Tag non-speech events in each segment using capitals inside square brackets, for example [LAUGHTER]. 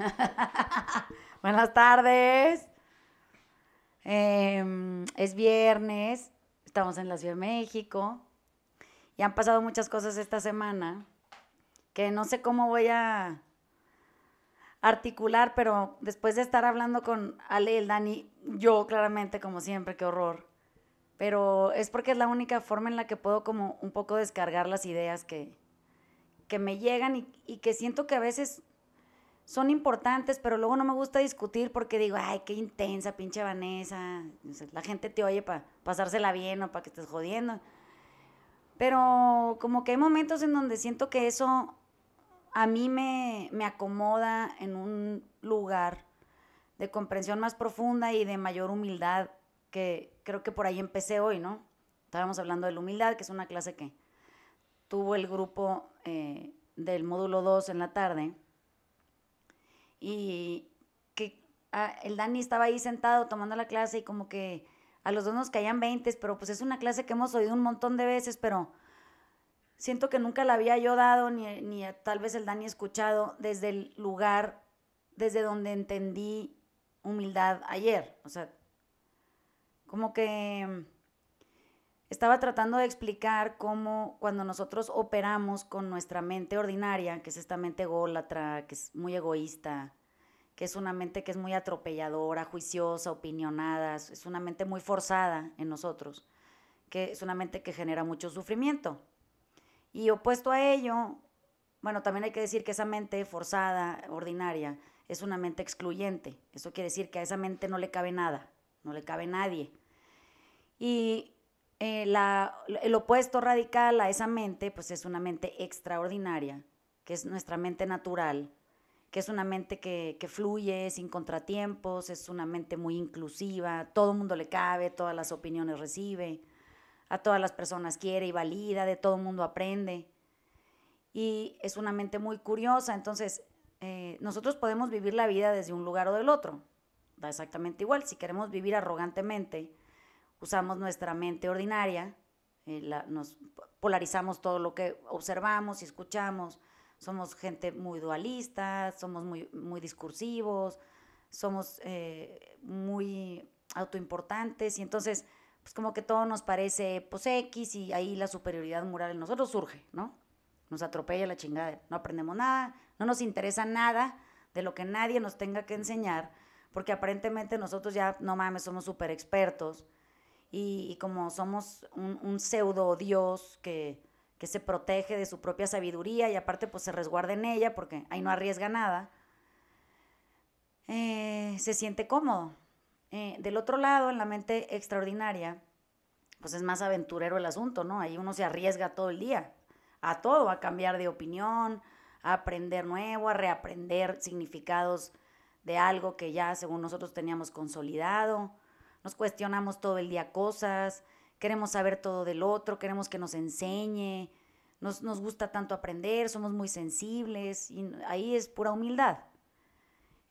[LAUGHS] Buenas tardes. Em, es viernes, estamos en la Ciudad de México y han pasado muchas cosas esta semana que no sé cómo voy a articular, pero después de estar hablando con Ale y el Dani, yo claramente, como siempre, qué horror. Pero es porque es la única forma en la que puedo como un poco descargar las ideas que, que me llegan y, y que siento que a veces son importantes, pero luego no me gusta discutir porque digo, ay, qué intensa, pinche Vanessa. La gente te oye para pasársela bien o para que estés jodiendo. Pero como que hay momentos en donde siento que eso a mí me, me acomoda en un lugar de comprensión más profunda y de mayor humildad, que creo que por ahí empecé hoy, ¿no? Estábamos hablando de la humildad, que es una clase que tuvo el grupo eh, del módulo 2 en la tarde, y que ah, el Dani estaba ahí sentado tomando la clase y como que a los dos nos caían 20, pero pues es una clase que hemos oído un montón de veces, pero siento que nunca la había yo dado, ni, ni tal vez el Dani escuchado, desde el lugar, desde donde entendí humildad ayer. O sea, como que estaba tratando de explicar cómo cuando nosotros operamos con nuestra mente ordinaria, que es esta mente ególatra, que es muy egoísta, que es una mente que es muy atropelladora, juiciosa, opinionada, es una mente muy forzada en nosotros, que es una mente que genera mucho sufrimiento. Y opuesto a ello, bueno, también hay que decir que esa mente forzada, ordinaria, es una mente excluyente. Eso quiere decir que a esa mente no le cabe nada, no le cabe nadie. Y eh, el opuesto radical a esa mente, pues es una mente extraordinaria, que es nuestra mente natural, que es una mente que, que fluye sin contratiempos, es una mente muy inclusiva, todo el mundo le cabe, todas las opiniones recibe a todas las personas quiere y valida, de todo el mundo aprende. Y es una mente muy curiosa, entonces eh, nosotros podemos vivir la vida desde un lugar o del otro. Da exactamente igual, si queremos vivir arrogantemente, usamos nuestra mente ordinaria, eh, nos polarizamos todo lo que observamos y escuchamos, somos gente muy dualista, somos muy, muy discursivos, somos eh, muy autoimportantes y entonces pues como que todo nos parece pues X y ahí la superioridad moral en nosotros surge, ¿no? Nos atropella la chingada, no aprendemos nada, no nos interesa nada de lo que nadie nos tenga que enseñar, porque aparentemente nosotros ya, no mames, somos súper expertos y, como somos un, pseudo Dios que, que se protege de su propia sabiduría y aparte pues se resguarda en ella porque ahí no arriesga nada, eh, se siente cómodo. Eh, del otro lado, en la mente extraordinaria, pues es más aventurero el asunto, ¿no? Ahí uno se arriesga todo el día, a todo, a cambiar de opinión, a aprender nuevo, a reaprender significados de algo que ya según nosotros teníamos consolidado. Nos cuestionamos todo el día cosas, queremos saber todo del otro, queremos que nos enseñe, nos, nos gusta tanto aprender, somos muy sensibles y ahí es pura humildad.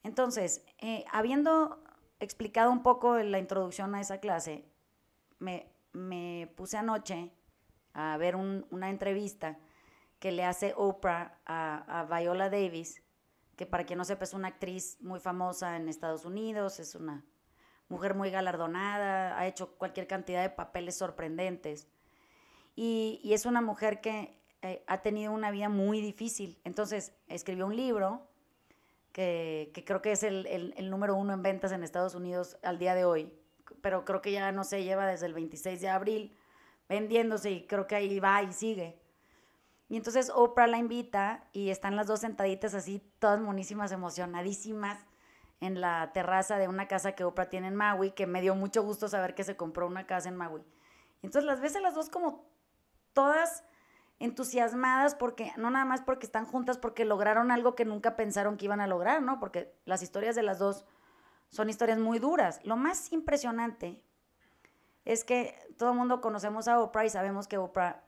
Entonces, eh, habiendo explicado un poco la introducción a esa clase, me, me puse anoche a ver una entrevista que le hace Oprah a, a, Viola Davis, que para quien no sepa es una actriz muy famosa en Estados Unidos, es una mujer muy galardonada, ha hecho cualquier cantidad de papeles sorprendentes y, es una mujer que eh, ha tenido una vida muy difícil. Entonces escribió un libro que, creo que es el, número uno en ventas en Estados Unidos al día de hoy, pero creo que ya no se lleva desde el 26 de abril vendiéndose y creo que ahí va y sigue. Y entonces Oprah la invita y están las dos sentaditas así, todas monísimas, emocionadísimas, en la terraza de una casa que Oprah tiene en Maui, que me dio mucho gusto saber que se compró una casa en Maui. Entonces las ves a las dos como todas entusiasmadas porque, no nada más porque están juntas, porque lograron algo que nunca pensaron que iban a lograr, ¿no? Porque las historias de las dos son historias muy duras. Lo más impresionante es que todo el mundo conocemos a Oprah y sabemos que Oprah,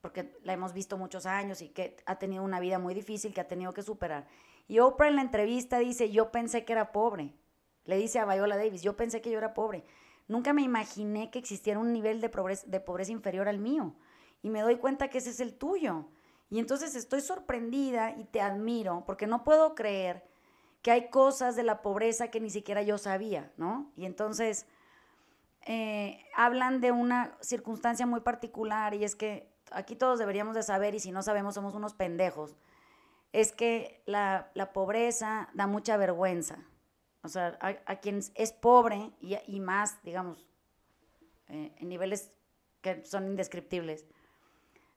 porque la hemos visto muchos años y que ha tenido una vida muy difícil que ha tenido que superar. Y Oprah en la entrevista dice, yo pensé que era pobre. Le dice a Viola Davis, yo pensé que yo era pobre. Nunca me imaginé que existiera un nivel de pobreza, de pobreza inferior al mío y me doy cuenta que ese es el tuyo. Y entonces estoy sorprendida y te admiro porque no puedo creer que hay cosas de la pobreza que ni siquiera yo sabía, ¿no? Y entonces eh, hablan de una circunstancia muy particular y es que aquí todos deberíamos de saber y si no sabemos somos unos pendejos, es que la, pobreza da mucha vergüenza. O sea, a, quien es pobre y, más, digamos, eh, en niveles que son indescriptibles,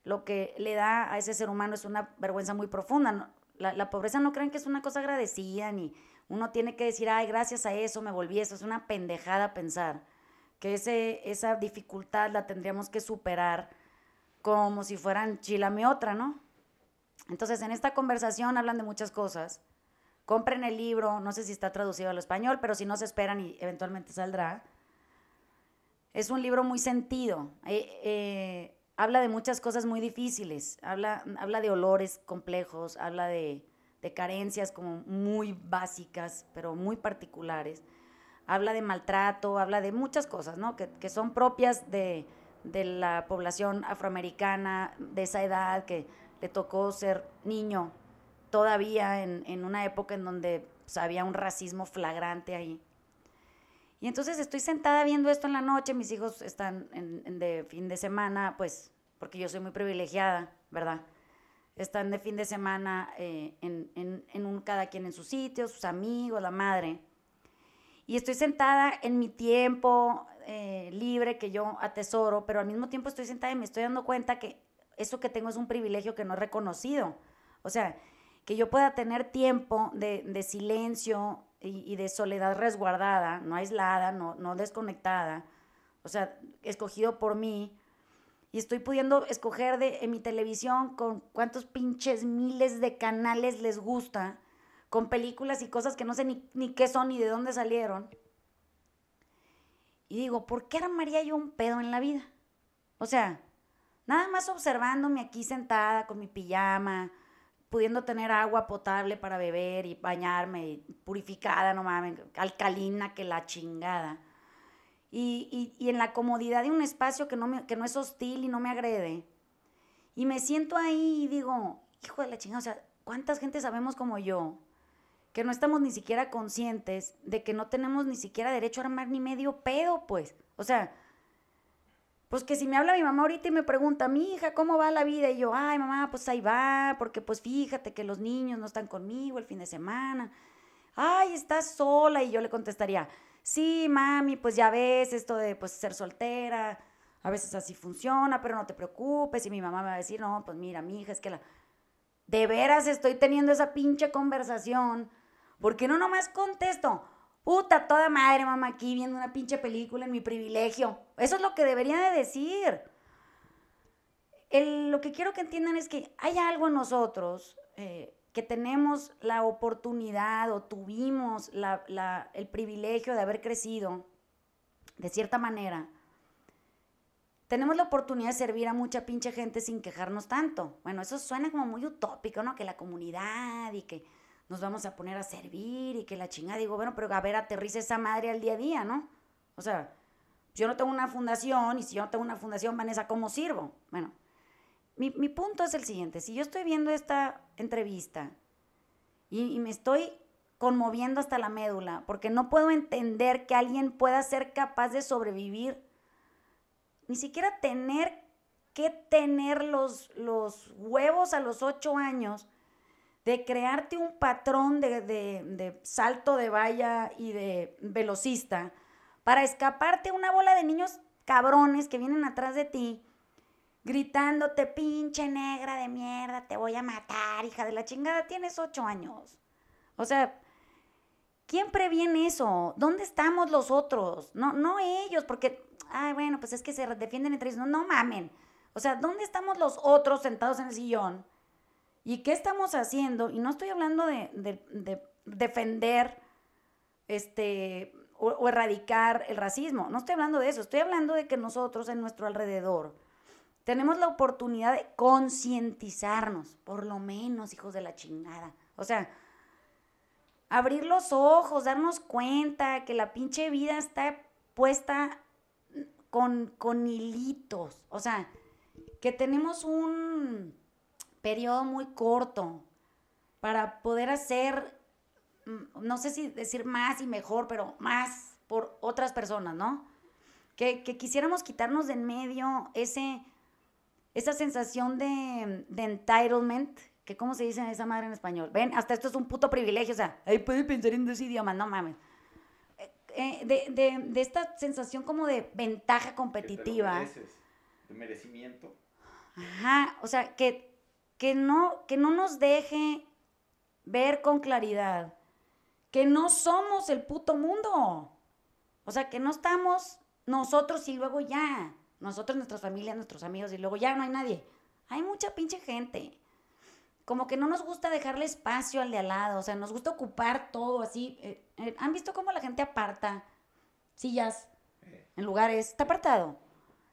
lo que le da a ese ser humano es una vergüenza muy profunda. La, pobreza no creen que es una cosa agradecida, ni uno tiene que decir, ay, gracias a eso me volví eso. Es una pendejada pensar que ese, esa dificultad la tendríamos que superar como si fueran chilame otra, ¿no? Entonces, en esta conversación hablan de muchas cosas. Compren el libro, no sé si está traducido al español, pero si no se esperan y eventualmente saldrá. Es un libro muy sentido. Eh, eh, habla de muchas cosas muy difíciles, habla, habla de olores complejos, habla de, carencias como muy básicas, pero muy particulares. Habla de maltrato, habla de muchas cosas, ¿no? Que, son propias de, la población afroamericana de esa edad, que le tocó ser niño todavía en, una época en donde pues, había un racismo flagrante ahí. Y entonces estoy sentada viendo esto en la noche, mis hijos están en, de fin de semana, pues, porque yo soy muy privilegiada, ¿verdad? Están de fin de semana eh, en, un, cada quien en su sitio, sus amigos, la madre. Y estoy sentada en mi tiempo eh, libre que yo atesoro, pero al mismo tiempo estoy sentada y me estoy dando cuenta que eso que tengo es un privilegio que no he reconocido. O sea, que yo pueda tener tiempo de, silencio, y, de soledad resguardada, no aislada, no, no desconectada, o sea, escogido por mí, y estoy pudiendo escoger de, en mi televisión con cuántos pinches miles de canales les gusta, con películas y cosas que no sé ni, ni qué son ni de dónde salieron. Y digo, ¿por qué armaría yo un pedo en la vida? O sea, nada más observándome aquí sentada con mi pijama, pudiendo tener agua potable para beber y bañarme, purificada, no mames, alcalina que la chingada. Y, y, en la comodidad de un espacio que no, me, que no es hostil y no me agrede. Y me siento ahí y digo, hijo de la chingada, o sea, ¿cuántas gente sabemos como yo? Que no estamos ni siquiera conscientes de que no tenemos ni siquiera derecho a armar ni medio pedo, pues. O sea, pues que si me habla mi mamá ahorita y me pregunta, mi hija, ¿cómo va la vida? Y yo, ay, mamá, pues ahí va, porque pues fíjate que los niños no están conmigo el fin de semana. Ay, estás sola. Y yo le contestaría, sí, mami, pues ya ves esto de pues ser soltera, a veces así funciona, pero no te preocupes. Y mi mamá me va a decir, no, pues mira, mi hija, es que la... De veras estoy teniendo esa pinche conversación, porque no nomás contesto, Puta, toda madre, mamá, aquí viendo una pinche película en mi privilegio. Eso es lo que debería de decir. lo que quiero que entiendan es que hay algo en nosotros eh, que tenemos la oportunidad o tuvimos el privilegio de haber crecido de cierta manera. Tenemos la oportunidad de servir a mucha pinche gente sin quejarnos tanto. Bueno, eso suena como muy utópico, ¿no? Que la comunidad y que nos vamos a poner a servir y que la chingada, digo, bueno, pero a ver, aterriza esa madre al día a día, ¿no? O sea, yo no tengo una fundación y si yo no tengo una fundación, Vanessa, ¿cómo sirvo? Bueno, mi, punto es el siguiente, si yo estoy viendo esta entrevista y, y me estoy conmoviendo hasta la médula, porque no puedo entender que alguien pueda ser capaz de sobrevivir, ni siquiera tener que tener los, los huevos a los ocho años de crearte un patrón de, salto de valla y de velocista para escaparte una bola de niños cabrones que vienen atrás de ti gritándote, pinche negra de mierda, te voy a matar, hija de la chingada, tienes ocho años. O sea, ¿quién previene eso? ¿Dónde estamos los otros? No, no ellos, porque, ay, bueno, pues es que se defienden entre ellos. No, no mamen. O sea, ¿dónde estamos los otros sentados en el sillón? ¿Y qué estamos haciendo? Y no estoy hablando de, defender este, o, erradicar el racismo, no estoy hablando de eso, estoy hablando de que nosotros en nuestro alrededor tenemos la oportunidad de concientizarnos, por lo menos, hijos de la chingada. O sea, abrir los ojos, darnos cuenta que la pinche vida está puesta con, con hilitos. O sea, que tenemos un periodo muy corto para poder hacer, mm, no sé si decir más y mejor, pero más por otras personas, ¿no? Que, quisiéramos quitarnos de en medio ese, esa sensación de, de entitlement, que cómo se dice esa madre en español. Ven, hasta esto es un puto privilegio, o sea, ahí puede pensar en dos idiomas, no mames. Eh, eh, de, de, de, esta sensación como de ventaja competitiva. de merecimiento. Ajá, o sea, que, que, no, que no nos deje ver con claridad que no somos el puto mundo. O sea, que no estamos nosotros y luego ya. Nosotros, nuestras familias, nuestros amigos y luego ya no hay nadie. Hay mucha pinche gente. Como que no nos gusta dejarle espacio al de al lado. O sea, nos gusta ocupar todo así. Eh, eh, ¿Han visto cómo la gente aparta sillas en lugares? Está apartado.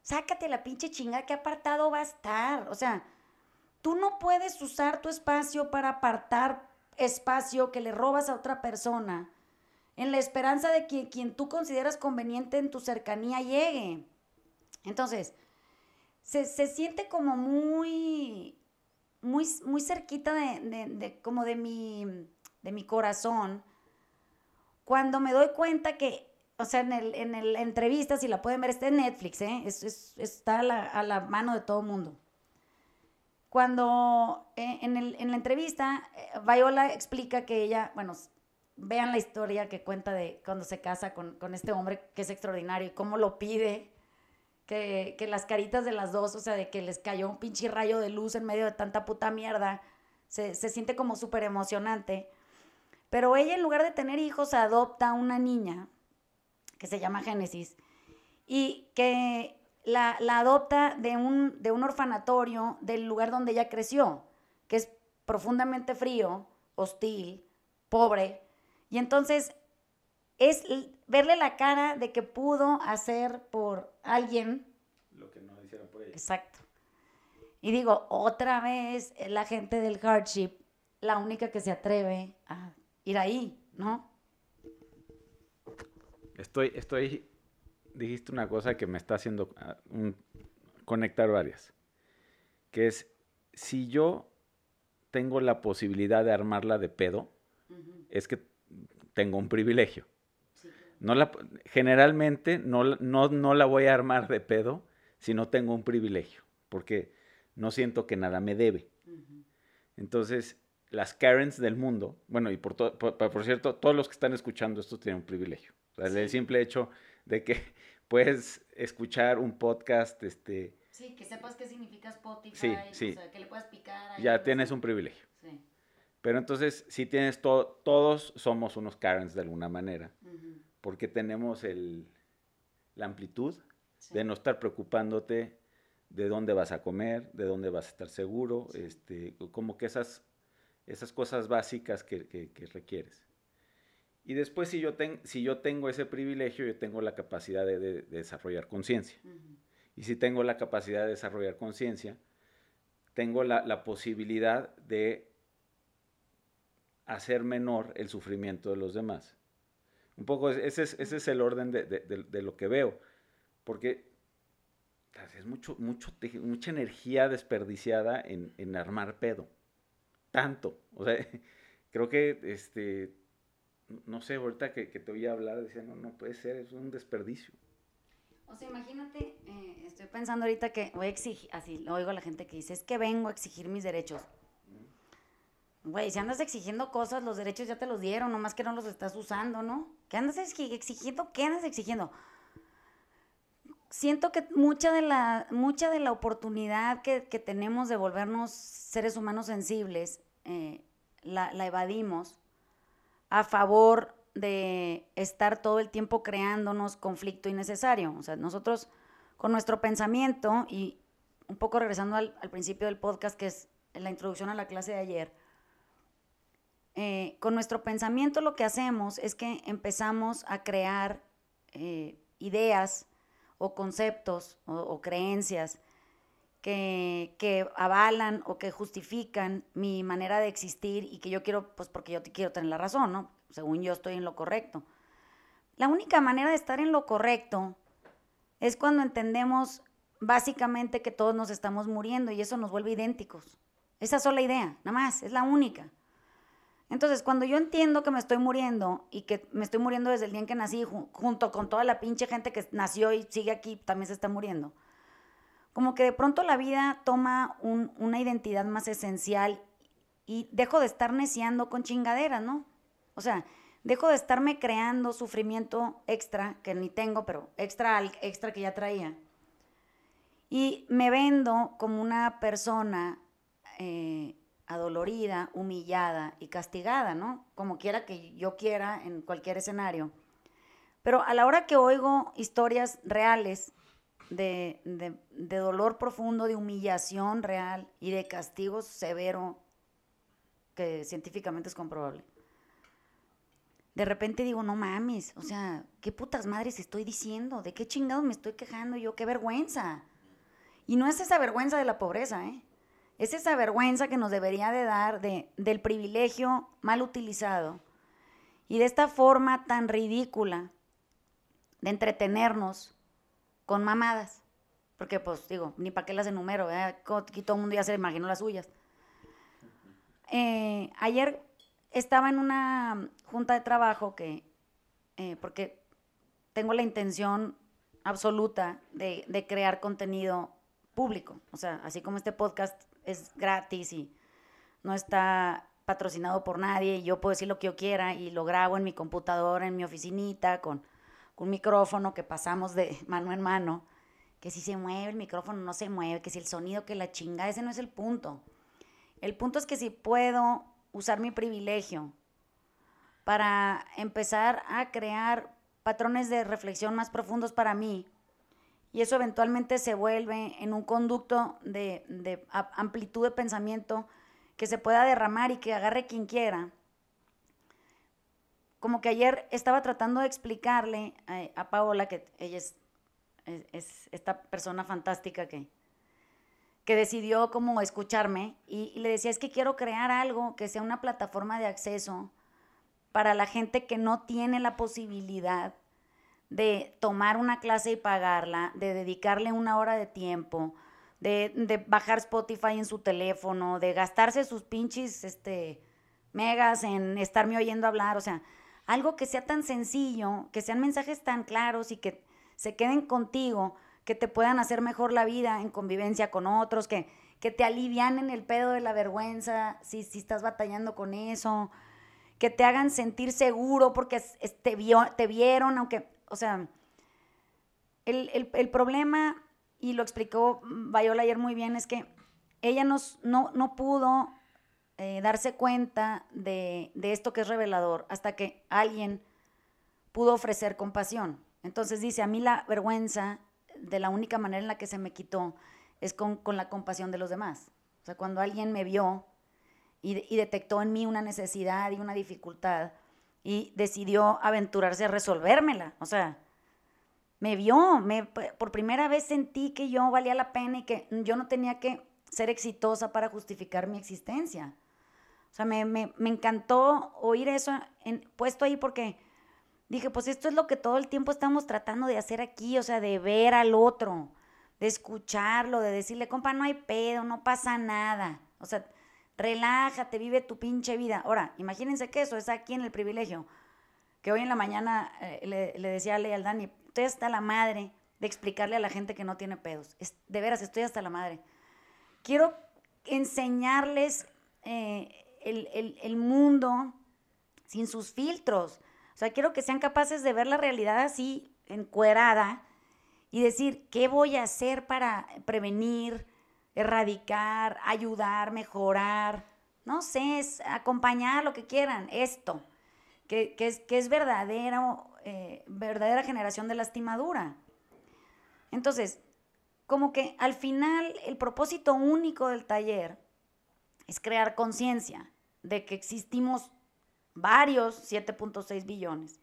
Sácate la pinche chinga que apartado va a estar. O sea, tú no puedes usar tu espacio para apartar espacio que le robas a otra persona en la esperanza de que quien tú consideras conveniente en tu cercanía llegue. Entonces, se, siente como muy, muy, muy cerquita de, como de mi, de mi corazón cuando me doy cuenta que, o sea, en, el, en la entrevista, si la pueden ver, está en Netflix, ¿eh? está a la, a la mano de todo el mundo. Cuando eh, en, el, en, la entrevista, eh, Viola explica que ella, bueno, vean la historia que cuenta de cuando se casa con, con este hombre que es extraordinario y cómo lo pide, que, que, las caritas de las dos, o sea, de que les cayó un pinche rayo de luz en medio de tanta puta mierda, se, se siente como súper emocionante. Pero ella, en lugar de tener hijos, adopta una niña que se llama Génesis y que la, adopta de un, de un orfanatorio del lugar donde ella creció, que es profundamente frío, hostil, pobre. Y entonces es verle la cara de que pudo hacer por alguien. Lo que no hicieron por ella. Exacto. Y digo, otra vez la gente del hardship, la única que se atreve a ir ahí, ¿no? Estoy, estoy dijiste una cosa que me está haciendo ah, conectar varias, que es, si yo tengo la posibilidad de armarla de pedo, es que tengo un privilegio. No la, generalmente no, no, no, la voy a armar de pedo si no tengo un privilegio, porque no siento que nada me debe. Entonces, las Karens del mundo, bueno, y por, por, cierto, todos los que están escuchando esto tienen un privilegio. El simple hecho de que [LAUGHS] puedes escuchar un podcast, este... Sí, que sepas qué significa Spotify, sí, que le puedas picar. ya tienes un privilegio. Sí. Pero entonces, si tienes todo, todos somos unos Karens de alguna manera, porque tenemos el, la amplitud de no estar preocupándote de dónde vas a comer, de dónde vas a estar seguro, este, como que esas, esas cosas básicas que, que requieres. Y después, si yo, si yo tengo ese privilegio, yo tengo la capacidad de, desarrollar conciencia. Y si tengo la capacidad de desarrollar conciencia, tengo la, posibilidad de hacer menor el sufrimiento de los demás. Un poco ese es, ese es el orden de, lo que veo. Porque es mucho, mucho, mucha energía desperdiciada en, en armar pedo. Tanto. O sea, [LAUGHS] creo que este, no sé, ahorita que, te oía hablar, decía, no, no puede ser, es un desperdicio. O sea, imagínate, eh, estoy pensando ahorita que voy a exigir, así lo oigo a la gente que dice, es que vengo a exigir mis derechos. Güey, si andas exigiendo cosas, los derechos ya te los dieron, nomás que no los estás usando, ¿no? ¿Qué andas exigiendo? ¿Qué andas exigiendo? Siento que mucha de la, mucha de la oportunidad que, tenemos de volvernos seres humanos sensibles, eh, la, la evadimos a favor de estar todo el tiempo creándonos conflicto innecesario. O sea, nosotros con nuestro pensamiento y un poco regresando al, principio del podcast, que es la introducción a la clase de ayer, eh, con nuestro pensamiento lo que hacemos es que empezamos a crear eh, ideas o conceptos o creencias que, avalan o que justifican mi manera de existir y que yo quiero, pues porque yo quiero tener la razón, ¿no? Según yo estoy en lo correcto. La única manera de estar en lo correcto es cuando entendemos básicamente que todos nos estamos muriendo y eso nos vuelve idénticos. Esa sola idea, nada más, es la única. Entonces, cuando yo entiendo que me estoy muriendo y que me estoy muriendo desde el día en que nací, junto con toda la pinche gente que nació y sigue aquí, también se está muriendo, como que de pronto la vida toma una identidad más esencial y dejo de estar neciando con chingaderas, ¿no? O sea, dejo de estarme creando sufrimiento extra, que ni tengo, pero extra extra que ya traía. Y me vendo como una persona eh, adolorida, humillada y castigada, ¿no? Como quiera que yo quiera en cualquier escenario. Pero a la hora que oigo historias reales de, de, dolor profundo, de humillación real y de castigo severo, que científicamente es comprobable, de repente digo, no mames, o sea, ¿qué putas madres estoy diciendo? ¿De qué chingados me estoy quejando yo? ¡Qué vergüenza! Y no es esa vergüenza de la pobreza, ¿eh? Es esa vergüenza que nos debería de dar de, del privilegio mal utilizado y de esta forma tan ridícula de entretenernos con mamadas. Porque, pues, digo, ni para qué las enumero, aquí todo el mundo ya se imaginó las suyas. Eh, ayer estaba en una junta de trabajo que, eh, porque tengo la intención absoluta de, de crear contenido público. O sea, así como este podcast es gratis y no está patrocinado por nadie y yo puedo decir lo que yo quiera y lo grabo en mi computadora, en mi oficinita, con, un micrófono que pasamos de [LAUGHS] mano en mano, que si se mueve el micrófono no se mueve, que si el sonido, que la chinga, ese no es el punto. El punto es que si puedo usar mi privilegio para empezar a crear patrones de reflexión más profundos para mí, y eso eventualmente se vuelve en un conducto de, amplitud de pensamiento que se pueda derramar y que agarre quien quiera. Como que ayer estaba tratando de explicarle a, Paola, que ella es, es, esta persona fantástica que, que decidió como escucharme y, y, le decía, es que quiero crear algo que sea una plataforma de acceso para la gente que no tiene la posibilidad de tomar una clase y pagarla, de dedicarle una hora de tiempo, de, bajar Spotify en su teléfono, de gastarse sus pinches este, megas en estarme oyendo hablar, o sea, algo que sea tan sencillo, que sean mensajes tan claros y que se queden contigo, que te puedan hacer mejor la vida en convivencia con otros, que, que te alivianen el pedo de la vergüenza si, si estás batallando con eso, que te hagan sentir seguro porque te, vio, te vieron, aunque o sea, el, problema, y lo explicó Viola ayer muy bien, es que ella no, no pudo eh, darse cuenta de, esto que es revelador hasta que alguien pudo ofrecer compasión. Entonces dice, a mí la vergüenza, de la única manera en la que se me quitó, es con, la compasión de los demás. O sea, cuando alguien me vio y, y detectó en mí una necesidad y una dificultad, y decidió aventurarse a resolvérmela. O sea, me vio, me, por primera vez sentí que yo valía la pena y que yo no tenía que ser exitosa para justificar mi existencia. O sea, me, me, me encantó oír eso puesto ahí porque dije, pues esto es lo que todo el tiempo estamos tratando de hacer aquí, o sea, de ver al otro, de escucharlo, de decirle, compa, no hay pedo, no pasa nada. O sea, relájate, vive tu pinche vida. Ahora, imagínense que eso es aquí en el privilegio. Que hoy en la mañana eh, le, decía a Ley al Dani, estoy hasta la madre de explicarle a la gente que no tiene pedos. de veras, estoy hasta la madre. Quiero enseñarles eh, el, mundo sin sus filtros. O sea, quiero que sean capaces de ver la realidad así, encuerada, y decir, ¿qué voy a hacer para prevenir, erradicar, ayudar, mejorar, no sé, es acompañar lo que quieran, esto, que, es, que eh, verdadera generación de lastimadura. Entonces, como que al final el propósito único del taller es crear conciencia de que existimos varios 7.6 billones,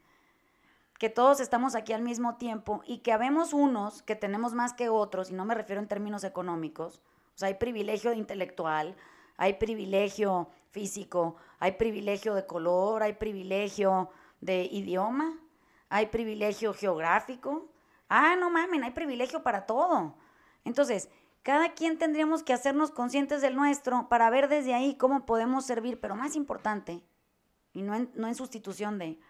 que todos estamos aquí al mismo tiempo y que habemos unos que tenemos más que otros, y no me refiero en términos económicos, o hay privilegio intelectual, hay privilegio físico, hay privilegio de color, hay privilegio de idioma, hay privilegio geográfico. Ah, no mamen, hay privilegio para todo. Entonces, cada quien tendríamos que hacernos conscientes del nuestro para ver desde ahí cómo podemos servir, pero más importante, y no en, no en sustitución de.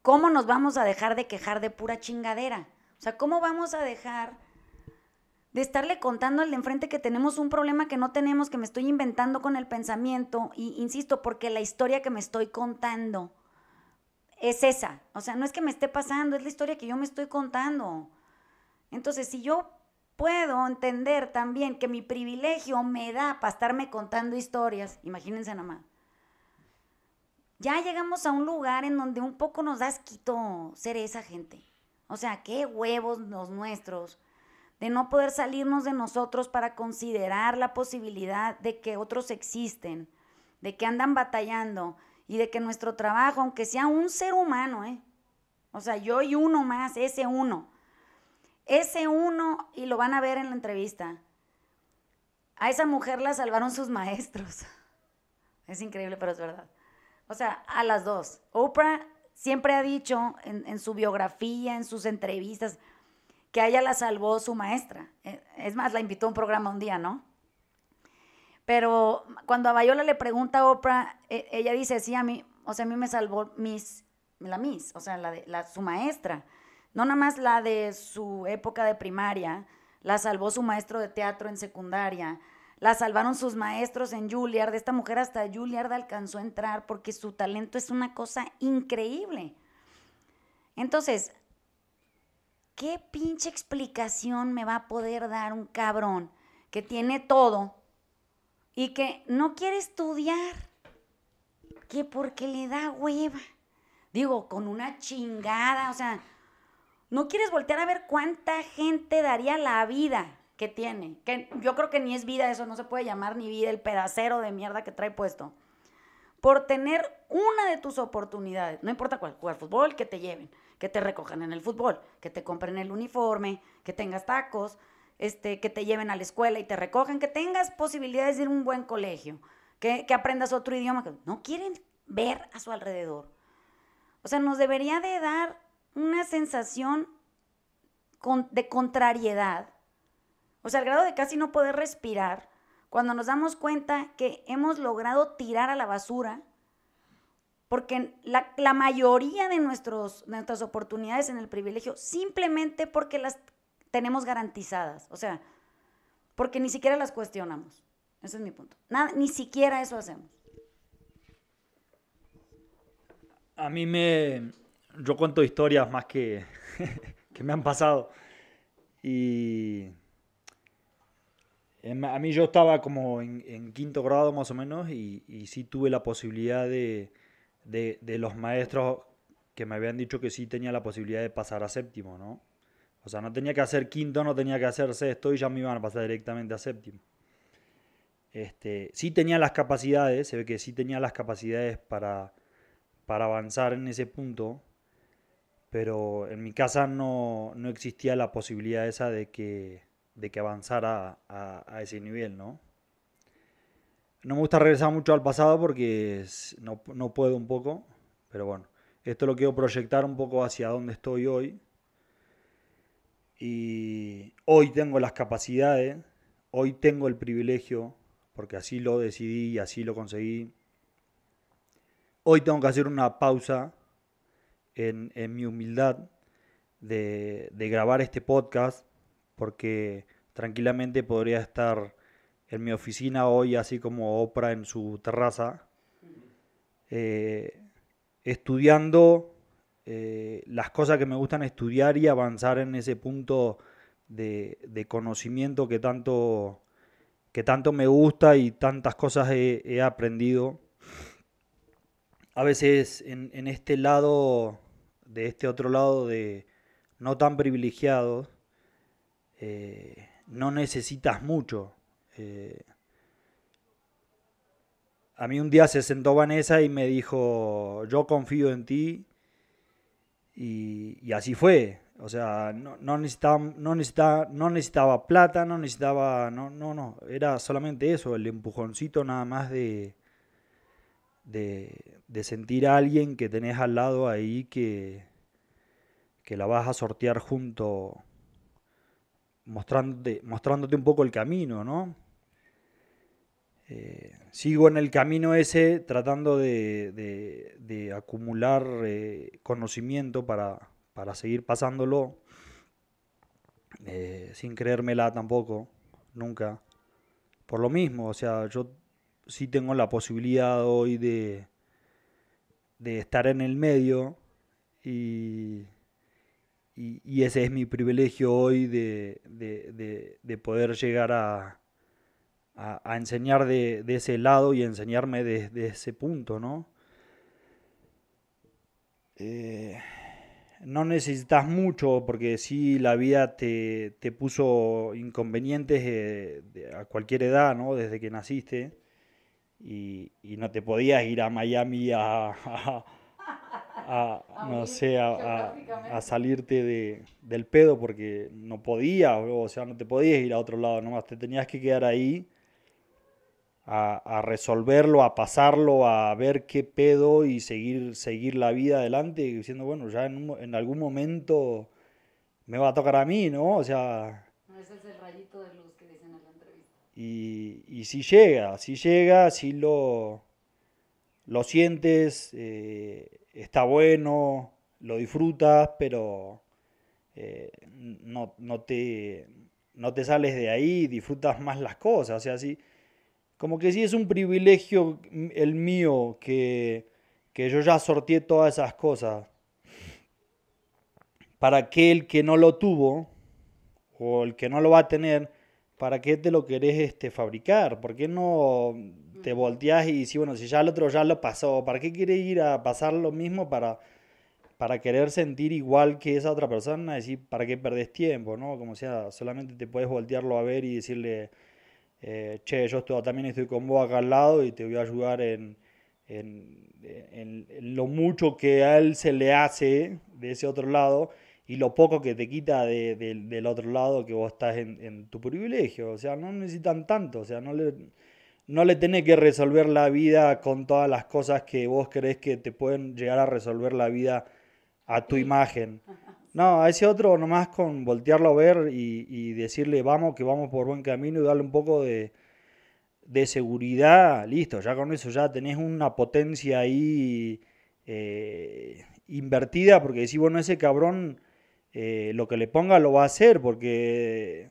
¿Cómo nos vamos a dejar de quejar de pura chingadera? O sea, ¿cómo vamos a dejar de estarle contando al de enfrente que tenemos un problema que no tenemos, que me estoy inventando con el pensamiento? Y insisto, porque la historia que me estoy contando es esa. O sea, no es que me esté pasando, es la historia que yo me estoy contando. Entonces, si yo puedo entender también que mi privilegio me da para estarme contando historias, imagínense nada más. Ya llegamos a un lugar en donde un poco nos da asquito ser esa gente. O sea, qué huevos los nuestros de no poder salirnos de nosotros para considerar la posibilidad de que otros existen, de que andan batallando, y de que nuestro trabajo, aunque sea un ser humano, ¿eh? o sea, yo y uno más, ese uno, ese uno, y lo van a ver en la entrevista, a esa mujer la salvaron sus maestros. [LAUGHS] Es increíble, pero es verdad. O sea, a las dos. Oprah siempre ha dicho en, en, su biografía, en sus entrevistas, que a ella la salvó su maestra. Eh, es más, la invitó a un programa un día, ¿no? Pero cuando a Bayola le pregunta a Oprah, e, ella dice, sí, a mí, o sea, a mí me salvó Miss, la Miss, o sea, la de, la, su maestra. No nada más la de su época de primaria, la salvó su maestro de teatro en secundaria, la salvaron sus maestros en Juilliard. Esta mujer hasta Juilliard alcanzó a entrar porque su talento es una cosa increíble. Entonces, ¿qué pinche explicación me va a poder dar un cabrón que tiene todo y que no quiere estudiar, que porque le da hueva. Digo, con una chingada, o sea, no quieres voltear a ver cuánta gente daría la vida que tiene, que yo creo que ni es vida, eso no se puede llamar ni vida, el pedacero de mierda que trae puesto, por tener una de tus oportunidades, no importa cuál, jugar fútbol, que te lleven, que te recojan en el fútbol, que te compren el uniforme, que tengas tacos, este, que te lleven a la escuela y te recogen, que tengas posibilidades de ir a un buen colegio, que, aprendas otro idioma, que no quieren ver a su alrededor. O sea, nos debería de dar una sensación de contrariedad, o sea, al grado de casi no poder respirar, cuando nos damos cuenta que hemos logrado tirar a la basura, porque la, mayoría de, nuestros, nuestras oportunidades en el privilegio, simplemente porque las tenemos garantizadas. O sea, porque ni siquiera las cuestionamos. Ese es mi punto. Nada, ni siquiera eso hacemos. A mí me... Yo cuento historias más que, [LAUGHS] que me han pasado. Y... A mí yo estaba como en, quinto grado más o menos y, y sí tuve la posibilidad de, de, de, los maestros que me habían dicho que sí tenía la posibilidad de pasar a séptimo, ¿no? O sea, no tenía que hacer quinto, no tenía que hacer sexto y ya me iban a pasar directamente a séptimo. Este, sí tenía las capacidades, se ve que sí tenía las capacidades para, para avanzar en ese punto, pero en mi casa no, existía la posibilidad esa de que, de que avanzara a, ese nivel, ¿no? No me gusta regresar mucho al pasado porque no, no puedo un poco, pero bueno, esto lo quiero proyectar un poco hacia donde estoy hoy y hoy tengo las capacidades, hoy tengo el privilegio, porque así lo decidí y así lo conseguí. Hoy tengo que hacer una pausa en, mi humildad de, grabar este podcast, porque tranquilamente podría estar en mi oficina hoy, así como Oprah en su terraza, eh, estudiando eh, las cosas que me gustan estudiar y avanzar en ese punto de, conocimiento que tanto, que tanto me gusta y tantas cosas he, aprendido. A veces en, este lado, de este otro lado de no tan privilegiados, eh, no necesitas mucho. Eh, a mí un día se sentó Vanessa y me dijo, yo confío en ti y, así fue. O sea, no, necesitaba, no, necesitaba, no necesitaba plata, no necesitaba. No, no, no. Era solamente eso, el empujoncito nada más de, de, sentir a alguien que tenés al lado ahí que, que la vas a sortear junto, mostrándote, mostrándote un poco el camino, ¿no? eh, sigo en el camino ese tratando de, de, acumular eh, conocimiento para, para, seguir pasándolo, eh, sin creérmela tampoco, nunca. Por lo mismo, o sea, yo sí tengo la posibilidad hoy de, de estar en el medio y, y, ese es mi privilegio hoy de, de poder llegar a, a, enseñar de, ese lado y enseñarme desde ese punto, ¿no? Eh, no necesitas mucho porque si la vida te, puso inconvenientes eh, a cualquier edad, ¿no? Desde que naciste y, no te podías ir a Miami a, no sé, a, salirte del pedo porque no podías, o sea, no te podías ir a otro lado, nomás te tenías que quedar ahí a, resolverlo, a pasarlo, a ver qué pedo y seguir, seguir la vida adelante, diciendo, bueno, ya en, algún momento me va a tocar a mí, ¿no? O sea... Ese es el rayito de luz que dicen en la entrevista. Y, si llega, si llega, si lo, lo sientes, eh, está bueno, lo disfrutas, pero eh, no, no, te, no te sales de ahí, disfrutas más las cosas. O sea, como que sí es un privilegio el mío que, yo ya sorteé todas esas cosas. Para aquel que no lo tuvo, o el que no lo va a tener, ¿para qué te lo querés este, fabricar? ¿Por qué no te volteás y dices, bueno, si ya el otro ya lo pasó, ¿para qué quieres ir a pasar lo mismo para, para querer sentir igual que esa otra persona? Es decir, ¿para qué perdés tiempo? ¿no? Como sea, solamente te puedes voltearlo a ver y decirle, eh, che, yo también estoy con vos acá al lado y te voy a ayudar en, lo mucho que a él se le hace de ese otro lado y lo poco que te quita del otro lado que vos estás en, tu privilegio. O sea, no necesitan tanto, o sea, no le, no le tenés que resolver la vida con todas las cosas que vos crees que te pueden llegar a resolver la vida a tu imagen. [LAUGHS] No, a ese otro nomás con voltearlo a ver y, decirle vamos, que vamos por buen camino y darle un poco de, seguridad, listo, ya con eso ya tenés una potencia ahí eh, invertida porque decís, bueno, ese cabrón eh, lo que le ponga lo va a hacer porque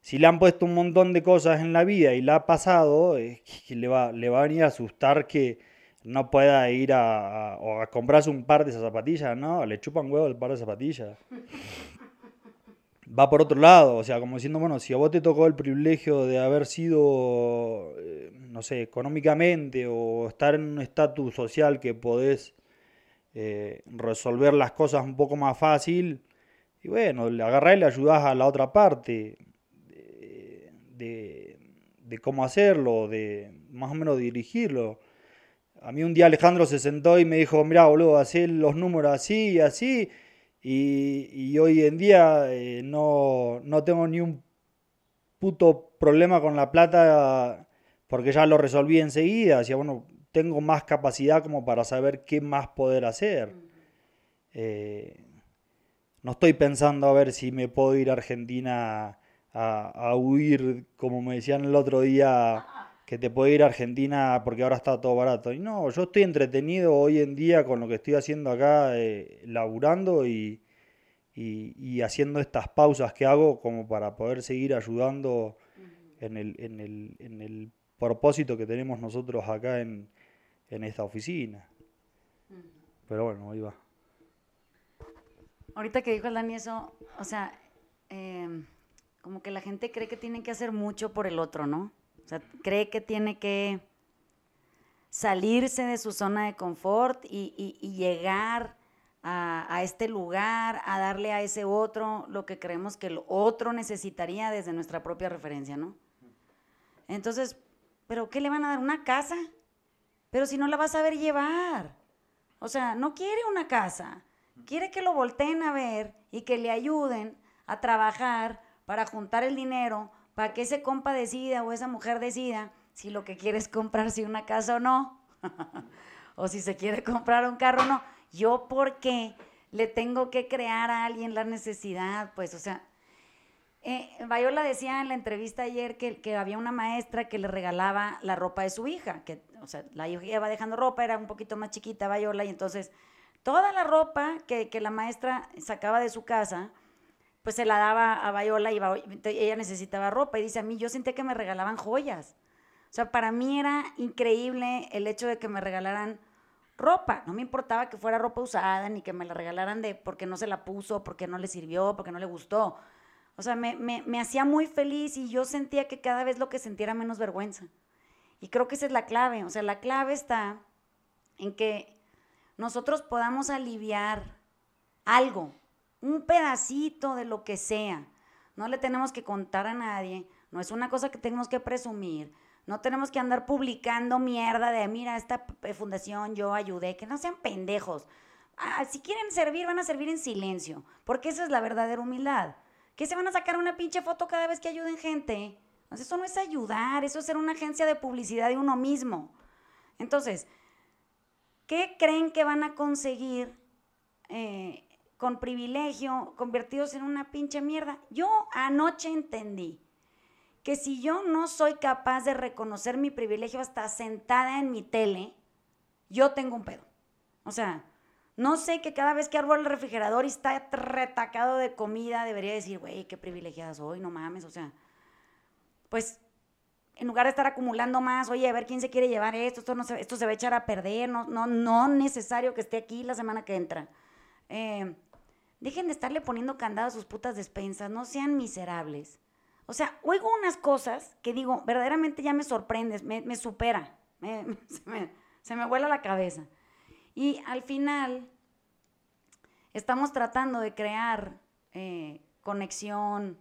si le han puesto un montón de cosas en la vida y la ha pasado, le, va, le va a venir a asustar que no pueda ir a, a, comprarse un par de esas zapatillas, no, le chupan huevo el par de zapatillas. Va por otro lado, o sea, como diciendo, bueno, si a vos te tocó el privilegio de haber sido, eh, no sé, económicamente o estar en un estatus social que podés eh, resolver las cosas un poco más fácil, y bueno, le agarrás y le ayudás a la otra parte de, de cómo hacerlo, de más o menos dirigirlo a mí un día Alejandro se sentó y me dijo, mira, boludo, hacé los números así y así. Y, hoy en día eh, no, tengo ni un puto problema con la plata porque ya lo resolví enseguida. Decía, bueno, tengo más capacidad como para saber qué más poder hacer. Eh, no estoy pensando a ver si me puedo ir a Argentina a, a huir, como me decían el otro día que te puede ir a Argentina porque ahora está todo barato. Y no, yo estoy entretenido hoy en día con lo que estoy haciendo acá, eh, laburando y, y, haciendo estas pausas que hago como para poder seguir ayudando en, el, en, el, en el propósito que tenemos nosotros acá en, en esta oficina. Pero bueno, ahí va. Ahorita que dijo el Dani eso, o sea, em, como que la gente cree que tienen que hacer mucho por el otro, ¿no? O sea, cree que tiene que salirse de su zona de confort y, llegar a, este lugar, a darle a ese otro lo que creemos que el otro necesitaría desde nuestra propia referencia, ¿no? Entonces, ¿pero qué le van a dar? ¿Una casa? Pero si no la vas a ver llevar. O sea, no quiere una casa, quiere que lo volteen a ver y que le ayuden a trabajar para juntar el dinero para que ese compa decida o esa mujer decida si lo que quiere es comprarse una casa o no, [LAUGHS] o si se quiere comprar un carro o no. Yo, ¿por qué le tengo que crear a alguien la necesidad? Pues, o sea, Eh, Viola decía en la entrevista ayer que, que había una maestra que le regalaba la ropa de su hija, que, o sea, la hija iba dejando ropa, era un poquito más chiquita Viola, y entonces toda la ropa que, que la maestra sacaba de su casa, pues se la daba a Viola y ella necesitaba ropa. Y dice, a mí yo sentí que me regalaban joyas. O sea, para mí era increíble el hecho de que me regalaran ropa. No me importaba que fuera ropa usada, ni que me la regalaran de porque no se la puso, porque no le sirvió, porque no le gustó. O sea, me, me- me hacía muy feliz y yo sentía que cada vez lo que sentía era menos vergüenza. Y creo que esa es la clave. O sea, la clave está en que nosotros podamos aliviar algo, un pedacito de lo que sea. No le tenemos que contar a nadie, no es una cosa que tenemos que presumir, no tenemos que andar publicando mierda de, mira, esta fundación yo ayudé, que no sean pendejos. Ah, si quieren servir, van a servir en silencio, porque esa es la verdadera humildad. Que se van a sacar una pinche foto cada vez que ayuden gente. Eso no es ayudar, eso es ser una agencia de publicidad de uno mismo. Entonces, ¿qué creen que van a conseguir eh, con privilegio convertidos en una pinche mierda? Yo anoche entendí que si yo no soy capaz de reconocer mi privilegio hasta sentada en mi tele, yo tengo un pedo. O sea, no sé que cada vez que abro el refrigerador y está retacado de comida, debería decir, güey, qué privilegiada soy, no mames, o sea, pues en lugar de estar acumulando más, oye, a ver quién se quiere llevar esto, esto, no se, esto se va a echar a perder, no, no, no necesario que esté aquí la semana que entra. Eh, dejen de estarle poniendo candado a sus putas despensas, no sean miserables. O sea, oigo unas cosas que digo, verdaderamente ya me sorprendes, me, supera, [LAUGHS] me, se me vuela la cabeza. Y al final estamos tratando de crear eh, conexión,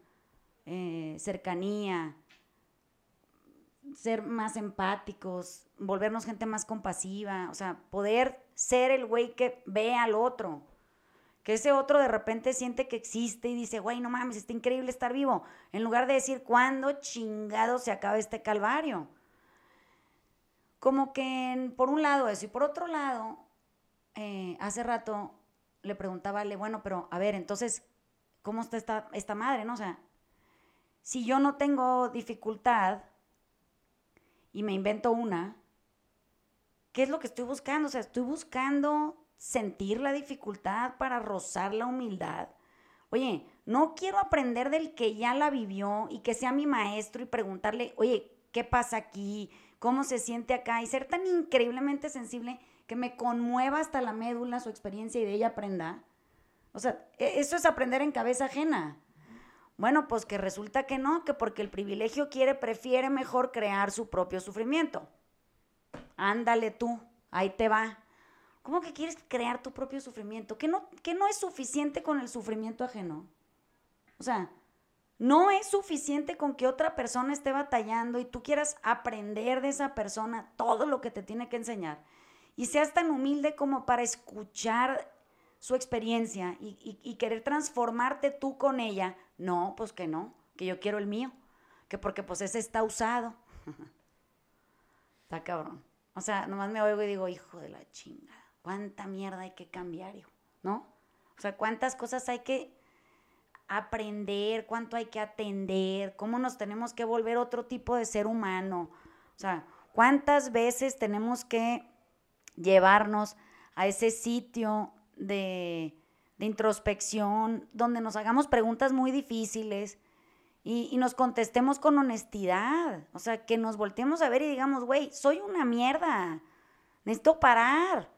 eh, cercanía, ser más empáticos, volvernos gente más compasiva, o sea, poder ser el güey que ve al otro. Que ese otro de repente siente que existe y dice, güey, no mames, está increíble estar vivo. En lugar de decir, ¿cuándo chingado se acaba este calvario? Como que por un lado eso y por otro lado, eh, hace rato le preguntaba a Ale, bueno, pero a ver, entonces, ¿cómo está esta, esta madre, no? O sea, si yo no tengo dificultad y me invento una, ¿qué es lo que estoy buscando? O sea, estoy buscando sentir la dificultad para rozar la humildad. Oye, no quiero aprender del que ya la vivió y que sea mi maestro y preguntarle, oye, ¿qué pasa aquí? ¿Cómo se siente acá? Y ser tan increíblemente sensible que me conmueva hasta la médula su experiencia y de ella aprenda. O sea, e- eso es aprender en cabeza ajena. Bueno, pues que resulta que no, que porque el privilegio quiere, prefiere mejor crear su propio sufrimiento. Ándale tú, ahí te va. ¿Cómo que quieres crear tu propio sufrimiento? ¿Que no, que no es suficiente con el sufrimiento ajeno? O sea, no es suficiente con que otra persona esté batallando y tú quieras aprender de esa persona todo lo que te tiene que enseñar. Y seas tan humilde como para escuchar su experiencia y, querer transformarte tú con ella. No, pues que no, que yo quiero el mío. Que porque pues ese está usado. [LAUGHS] está cabrón. O sea, nomás me oigo y digo, hijo de la chingada, cuánta mierda hay que cambiar, ¿no? O sea, cuántas cosas hay que aprender, cuánto hay que atender, cómo nos tenemos que volver otro tipo de ser humano. O sea, cuántas veces tenemos que llevarnos a ese sitio de, de introspección donde nos hagamos preguntas muy difíciles y, y nos contestemos con honestidad. O sea, que nos volteemos a ver y digamos, güey, soy una mierda, necesito parar.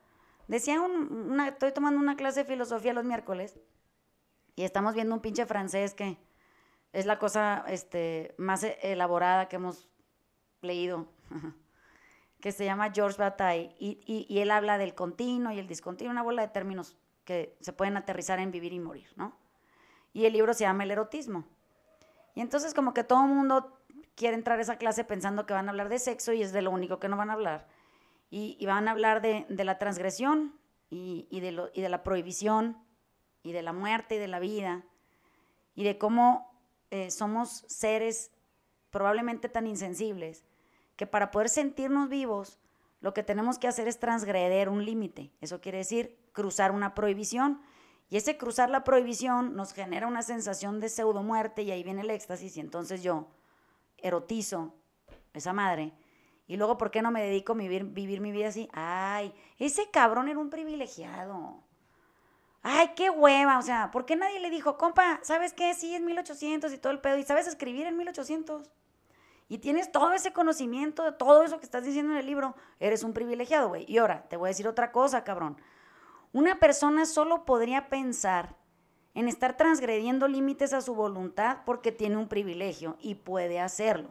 Decía un- estoy tomando una clase de filosofía los miércoles y estamos viendo un pinche francés que es la cosa este, más e- elaborada que hemos leído, [LAUGHS] que se llama Georges Bataille, y, y- y él habla del continuo y el discontinuo, una bola de términos que se pueden aterrizar en vivir y morir, ¿no? Y el libro se llama El erotismo. Y entonces como que todo el mundo quiere entrar a esa clase pensando que van a hablar de sexo y es de lo único que no van a hablar. Y, y van a hablar de, de la transgresión y, y de lo- y de la prohibición y de la muerte y de la vida y de cómo eh, somos seres probablemente tan insensibles que para poder sentirnos vivos lo que tenemos que hacer es transgreder un límite. Eso quiere decir cruzar una prohibición. Y ese cruzar la prohibición nos genera una sensación de pseudo muerte y ahí viene el éxtasis y entonces yo erotizo esa madre. Y luego, ¿por qué no me dedico a vivir, mi vida así? Ay, ese cabrón era un privilegiado. Ay, qué hueva, o sea, ¿por qué nadie le dijo, compa, ¿sabes qué? Sí, es 1800 y todo el pedo, y sabes escribir en 1800. Y tienes todo ese conocimiento de todo eso que estás diciendo en el libro, eres un privilegiado, güey. Y ahora, te voy a decir otra cosa, cabrón. Una persona solo podría pensar en estar transgrediendo límites a su voluntad porque tiene un privilegio y puede hacerlo.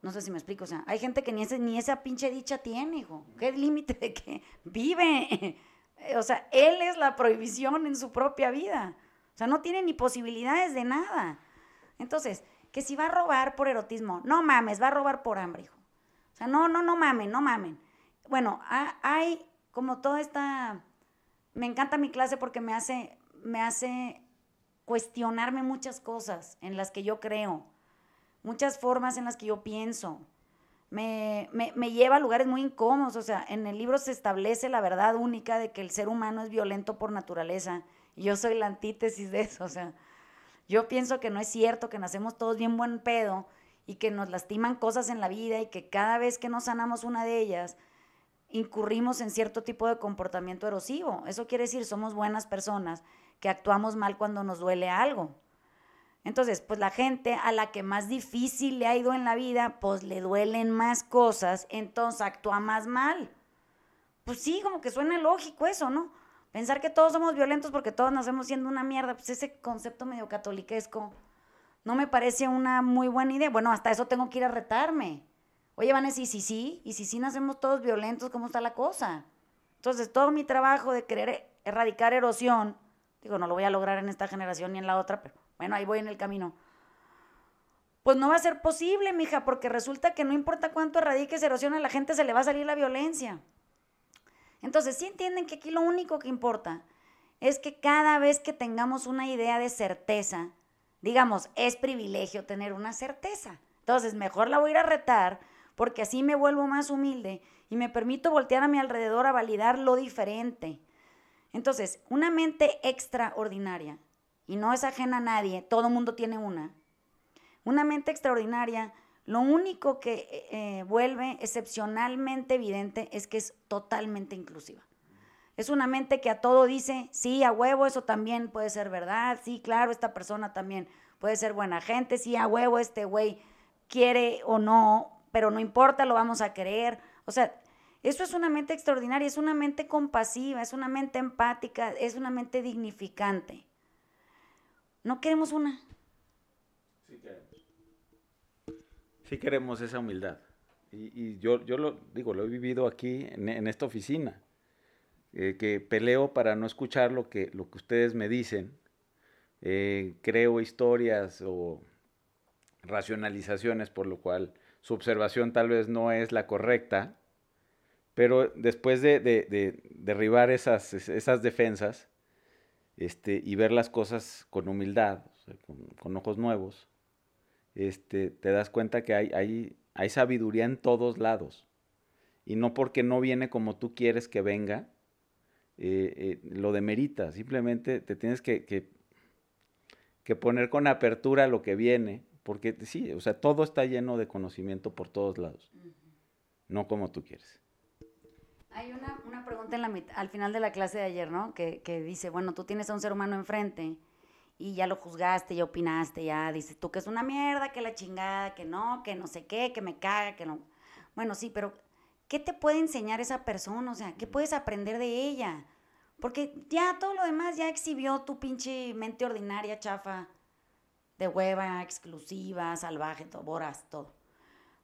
No sé si me explico, o sea, hay gente que ni, ese, ni esa pinche dicha tiene, hijo. ¿Qué límite de que vive? [LAUGHS] O sea, él es la prohibición en su propia vida. O sea, no tiene ni posibilidades de nada. Entonces, que si va a robar por erotismo, no mames, va a robar por hambre, hijo. O sea, no, no, no mamen, no mamen. Bueno, hay como toda esta... Me encanta mi clase porque me hace, me hace cuestionarme muchas cosas en las que yo creo, muchas formas en las que yo pienso. Me, me, me, lleva a lugares muy incómodos. O sea, en el libro se establece la verdad única de que el ser humano es violento por naturaleza. Y yo soy la antítesis de eso. O sea, yo pienso que no es cierto, que nacemos todos bien buen pedo y que nos lastiman cosas en la vida y que cada vez que nos sanamos una de ellas, incurrimos en cierto tipo de comportamiento erosivo. Eso quiere decir, somos buenas personas que actuamos mal cuando nos duele algo. Entonces, pues la gente a la que más difícil le ha ido en la vida, pues le duelen más cosas, entonces actúa más mal. Pues sí, como que suena lógico eso, ¿no? Pensar que todos somos violentos porque todos nacemos siendo una mierda, pues ese concepto medio catoliquesco no me parece una muy buena idea. Bueno, hasta eso tengo que ir a retarme. Oye, Vanessa, ¿y si sí? ¿Y si sí nacemos todos violentos? ¿Cómo está la cosa? Entonces, todo mi trabajo de querer erradicar erosión, digo, no lo voy a lograr en esta generación ni en la otra, pero bueno, ahí voy en el camino. Pues no va a ser posible, mija, porque resulta que no importa cuánto erradiques erosión, a la gente se le va a salir la violencia. Entonces, sí entienden que aquí lo único que importa es que cada vez que tengamos una idea de certeza, digamos, es privilegio tener una certeza. Entonces, mejor la voy a ir a retar porque así me vuelvo más humilde y me permito voltear a mi alrededor a validar lo diferente. Entonces, una mente extraordinaria, y no es ajena a nadie, todo mundo tiene una, una mente extraordinaria lo único que eh, vuelve excepcionalmente evidente es que es totalmente inclusiva. Es una mente que a todo dice, sí, a huevo, eso también puede ser verdad, sí, claro, esta persona también puede ser buena gente, sí, a huevo, este güey quiere o no, pero no importa, lo vamos a querer. O sea, eso es una mente extraordinaria, es una mente compasiva, es una mente empática, es una mente dignificante. No queremos una. Sí, sí queremos esa humildad. Y, yo, yo lo digo, lo he vivido aquí en, esta oficina, eh, que peleo para no escuchar lo que, lo que ustedes me dicen, eh, creo historias o racionalizaciones por lo cual su observación tal vez no es la correcta, pero después de, derribar esas, esas defensas este, y ver las cosas con humildad, con ojos nuevos, este, te das cuenta que hay, hay, hay sabiduría en todos lados. Y no porque no viene como tú quieres que venga, eh, eh, lo demerita. Simplemente te tienes que, que, poner con apertura lo que viene. Porque sí, o sea, todo está lleno de conocimiento por todos lados. No como tú quieres. Hay una, una pregunta en la, al final de la clase de ayer, ¿no? Que, que dice, bueno, tú tienes a un ser humano enfrente y ya lo juzgaste, ya opinaste, ya dices tú que es una mierda, que la chingada, que no, que no sé qué, que me caga, que no. Bueno, sí, pero ¿qué te puede enseñar esa persona? O sea, ¿qué puedes aprender de ella? Porque ya todo lo demás ya exhibió tu pinche mente ordinaria, chafa, de hueva, exclusiva, salvaje, todo, boras, todo.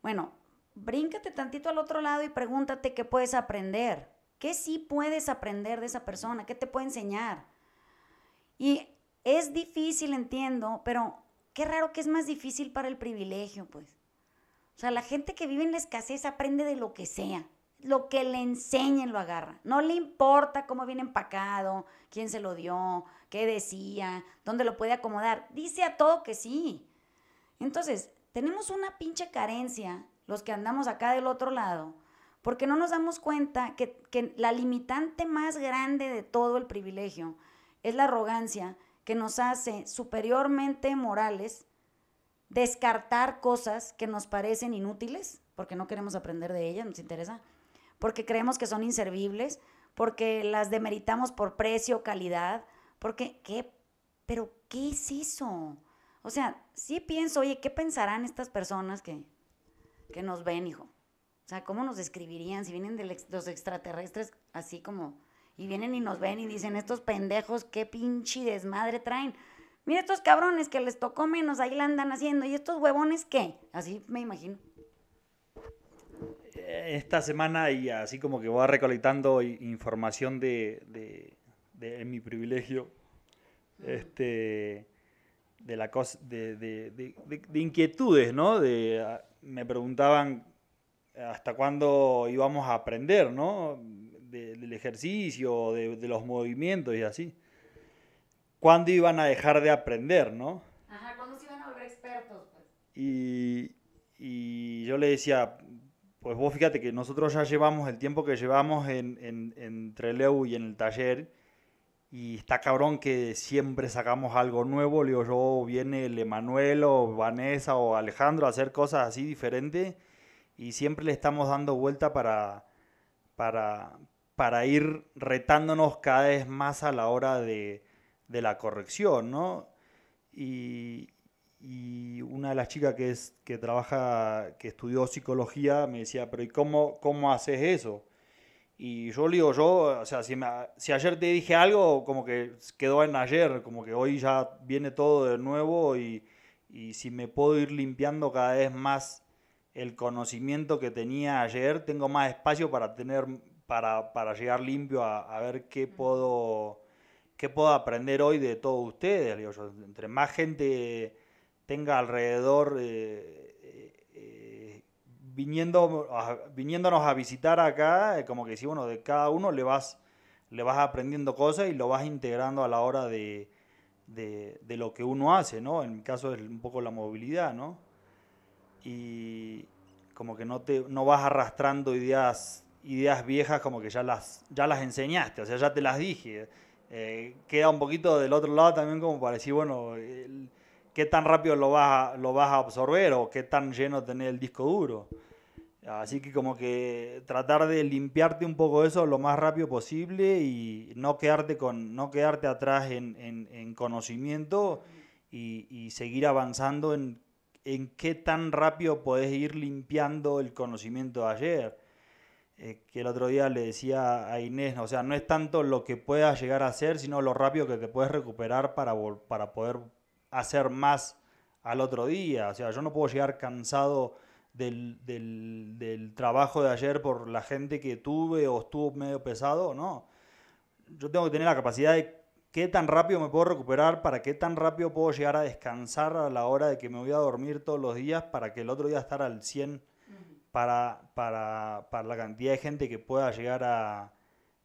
Bueno, bríncate tantito al otro lado y pregúntate qué puedes aprender. ¿Qué sí puedes aprender de esa persona? ¿Qué te puede enseñar? Y es difícil, entiendo, pero qué raro que es más difícil para el privilegio, pues. O sea, la gente que vive en la escasez aprende de lo que sea. Lo que le enseñen lo agarra. No le importa cómo viene empacado, quién se lo dio, qué decía, dónde lo puede acomodar. Dice a todo que sí. Entonces, tenemos una pinche carencia, los que andamos acá del otro lado, porque no nos damos cuenta que, que la limitante más grande de todo el privilegio es la arrogancia que nos hace superiormente morales descartar cosas que nos parecen inútiles, porque no queremos aprender de ellas, nos interesa, porque creemos que son inservibles, porque las demeritamos por precio, calidad, porque, ¿qué? ¿Pero qué es eso? O sea, sí pienso, oye, ¿qué pensarán estas personas que, que nos ven, hijo? O sea, ¿cómo nos describirían si vienen de los extraterrestres así como... Y vienen y nos ven y dicen, estos pendejos, qué pinche desmadre traen. Mira estos cabrones que les tocó menos, ahí la andan haciendo. ¿Y estos huevones qué? Así me imagino. Eh, esta semana y así como que voy recolectando información de, de, de mi privilegio, este, de la cosa, de, de, inquietudes, ¿no? Ah, me preguntaban hasta cuándo íbamos a aprender, ¿no? Del ejercicio, de, los movimientos y así. ¿Cuándo iban a dejar de aprender, no? Ajá, ¿cuándo se iban a volver expertos? Pues? Y, y yo le decía, pues vos fíjate que nosotros ya llevamos el tiempo que llevamos en, en, en Treleu y en el taller y está cabrón que siempre sacamos algo nuevo. Le digo, yo viene el Emanuel o Vanessa o Alejandro a hacer cosas así diferentes y siempre le estamos dando vuelta para, para, para ir retándonos cada vez más a la hora de, de la corrección, ¿no? Y, una de las chicas que, es, que trabaja, que estudió psicología, me decía, pero ¿y cómo, cómo haces eso? Y yo le digo, yo, o sea, si, si ayer te dije algo, como que quedó en ayer, como que hoy ya viene todo de nuevo y, y si me puedo ir limpiando cada vez más el conocimiento que tenía ayer, tengo más espacio para tener, para, para llegar limpio a, ver qué puedo, qué puedo aprender hoy de todos ustedes. Entre más gente tenga alrededor eh, viniendo, viniéndonos a visitar acá, como que si bueno, de cada uno le vas, le vas aprendiendo cosas y lo vas integrando a la hora de, de, lo que uno hace, ¿no? En mi caso es un poco la movilidad, ¿no? Y como que no, te, no vas arrastrando ideas, ideas viejas como que ya las, ya las enseñaste, o sea, ya te las dije. Eh, queda un poquito del otro lado también como para decir, bueno, qué tan rápido lo vas, a, lo vas a absorber o qué tan lleno tenés el disco duro. Así que como que tratar de limpiarte un poco eso lo más rápido posible y no quedarte, con, no quedarte atrás en, en, conocimiento y, seguir avanzando en, en qué tan rápido podés ir limpiando el conocimiento de ayer. Eh, que el otro día le decía a Inés, o sea, no es tanto lo que puedas llegar a hacer, sino lo rápido que te puedes recuperar para, para poder hacer más al otro día. O sea, yo no puedo llegar cansado del, del, trabajo de ayer por la gente que tuve o estuvo medio pesado, no. Yo tengo que tener la capacidad de qué tan rápido me puedo recuperar, para qué tan rápido puedo llegar a descansar a la hora de que me voy a dormir todos los días, para que el otro día estar al 100 para, para, para la cantidad de gente que pueda llegar a,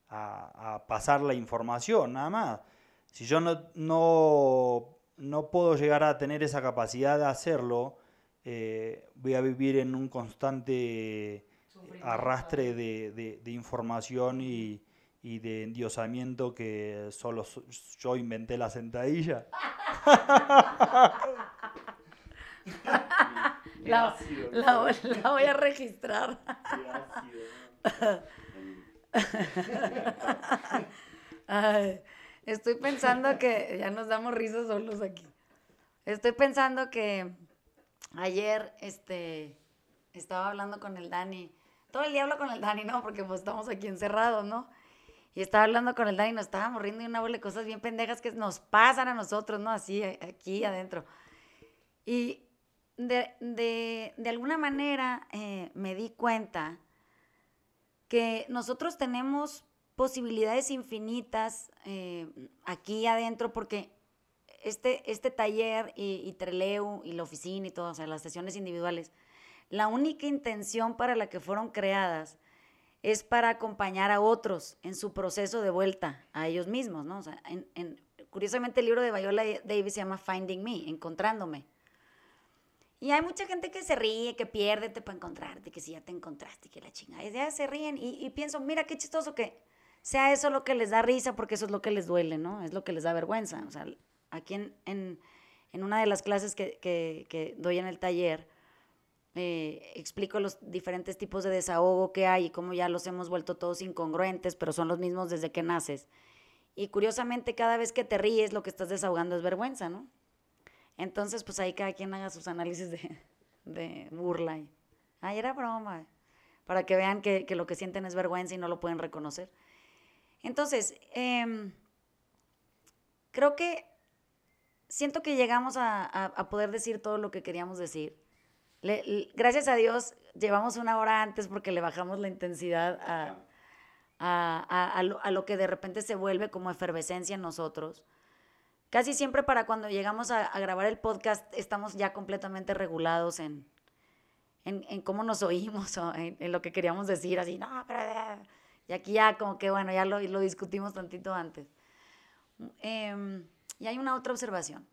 a, a pasar la información, nada más. Si yo no, no no puedo llegar a tener esa capacidad de hacerlo, eh, voy a vivir en un constante arrastre de, información y, de endiosamiento que solo yo inventé la sentadilla. [LAUGHS] la, voy a registrar. Estoy pensando que ya nos damos risas solos aquí. Estoy pensando que ayer este, estaba hablando con el Dani. Todo el día hablo con el Dani, ¿no? Porque pues estamos aquí encerrados, ¿no? Y estaba hablando con el Dani y nos estábamos riendo de una bola de cosas bien pendejas que nos pasan a nosotros, ¿no? Así, aquí adentro. Y de, de, de alguna manera eh, me di cuenta que nosotros tenemos posibilidades infinitas eh, aquí adentro porque este, este taller y, Treleu y la oficina y todo, o sea, las sesiones individuales, la única intención para la que fueron creadas es para acompañar a otros en su proceso de vuelta a ellos mismos, ¿no? O sea, en, curiosamente el libro de Viola Davis se llama Finding Me, Encontrándome. Y hay mucha gente que se ríe, que piérdete para encontrarte, que si ya te encontraste, que la chingada. Y ya se ríen y, y pienso, mira qué chistoso que sea eso lo que les da risa, porque eso es lo que les duele, ¿no? Es lo que les da vergüenza. O sea, aquí en, en, una de las clases que doy en el taller, eh, explico los diferentes tipos de desahogo que hay y cómo ya los hemos vuelto todos incongruentes, pero son los mismos desde que naces. Y curiosamente, cada vez que te ríes, lo que estás desahogando es vergüenza, ¿no? Entonces, pues ahí cada quien haga sus análisis de, de burla. Y, Ay, era broma. Para que vean que, que, lo que sienten es vergüenza y no lo pueden reconocer. Entonces, eh, creo que siento que llegamos a, a, a, poder decir todo lo que queríamos decir. Le, le, gracias a Dios, llevamos una hora antes porque le bajamos la intensidad a, a lo, lo, que de repente se vuelve como efervescencia en nosotros. Casi siempre para cuando llegamos a, grabar el podcast estamos ya completamente regulados en, en, cómo nos oímos [LAUGHS] o en, lo que queríamos decir, así, no, pero... Y aquí ya como que, bueno, ya lo, lo discutimos tantito antes. Eh, y hay una otra observación.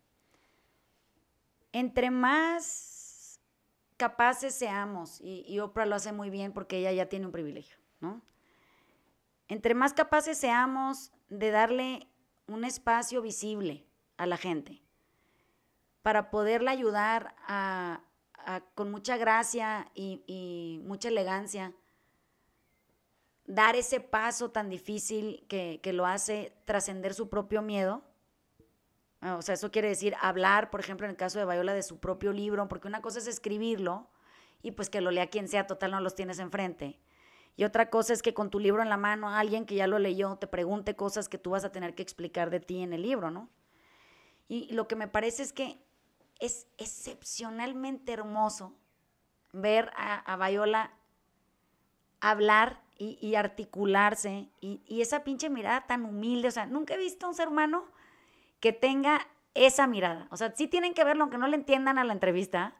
Entre más capaces seamos, y, y, Oprah lo hace muy bien porque ella ya tiene un privilegio, ¿no? Entre más capaces seamos de darle un espacio visible a la gente para poderla ayudar a, con mucha gracia y, mucha elegancia dar ese paso tan difícil que, que lo hace trascender su propio miedo. O sea, eso quiere decir hablar, por ejemplo, en el caso de Viola, de su propio libro, porque una cosa es escribirlo y pues que lo lea quien sea, total no los tienes enfrente. Y otra cosa es que con tu libro en la mano, alguien que ya lo leyó te pregunte cosas que tú vas a tener que explicar de ti en el libro, ¿no? Y lo que me parece es que es excepcionalmente hermoso ver a, a Viola hablar y, articularse y, y, esa pinche mirada tan humilde. O sea, nunca he visto a un ser humano que tenga esa mirada. O sea, sí tienen que verlo, aunque no le entiendan a la entrevista.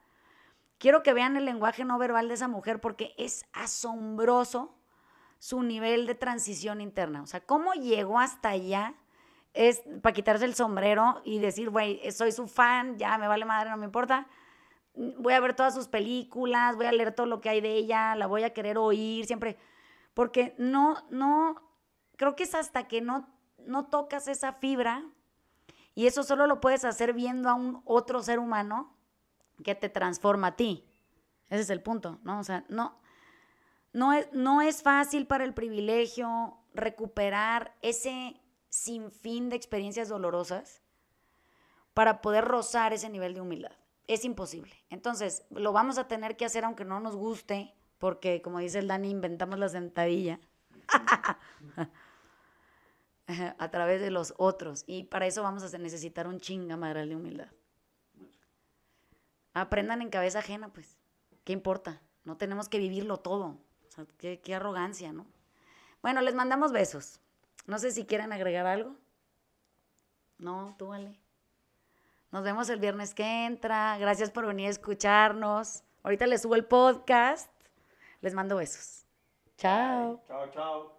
Quiero que vean el lenguaje no verbal de esa mujer porque es asombroso su nivel de transición interna. O sea, cómo llegó hasta allá es para quitarse el sombrero y decir, güey, soy su fan, ya me vale madre, no me importa. Voy a ver todas sus películas, voy a leer todo lo que hay de ella, la voy a querer oír siempre porque no, no, creo que es hasta que no, no tocas esa fibra, y eso solo lo puedes hacer viendo a un otro ser humano que te transforma a ti. Ese es el punto, ¿no? O sea, no, no, es, no es fácil para el privilegio recuperar ese sinfín de experiencias dolorosas para poder rozar ese nivel de humildad. Es imposible. Entonces, lo vamos a tener que hacer aunque no nos guste, porque como dice el Dani, inventamos la sentadilla [LAUGHS] a través de los otros. Y para eso vamos a necesitar un chinga madral de humildad. Aprendan en cabeza ajena, pues. ¿Qué importa? No tenemos que vivirlo todo. Qué, qué arrogancia, ¿no? Bueno, les mandamos besos. No sé si quieren agregar algo. No, tú vale. Nos vemos el viernes que entra. Gracias por venir a escucharnos. Ahorita les subo el podcast. Les mando besos. Chao. Chao, chao.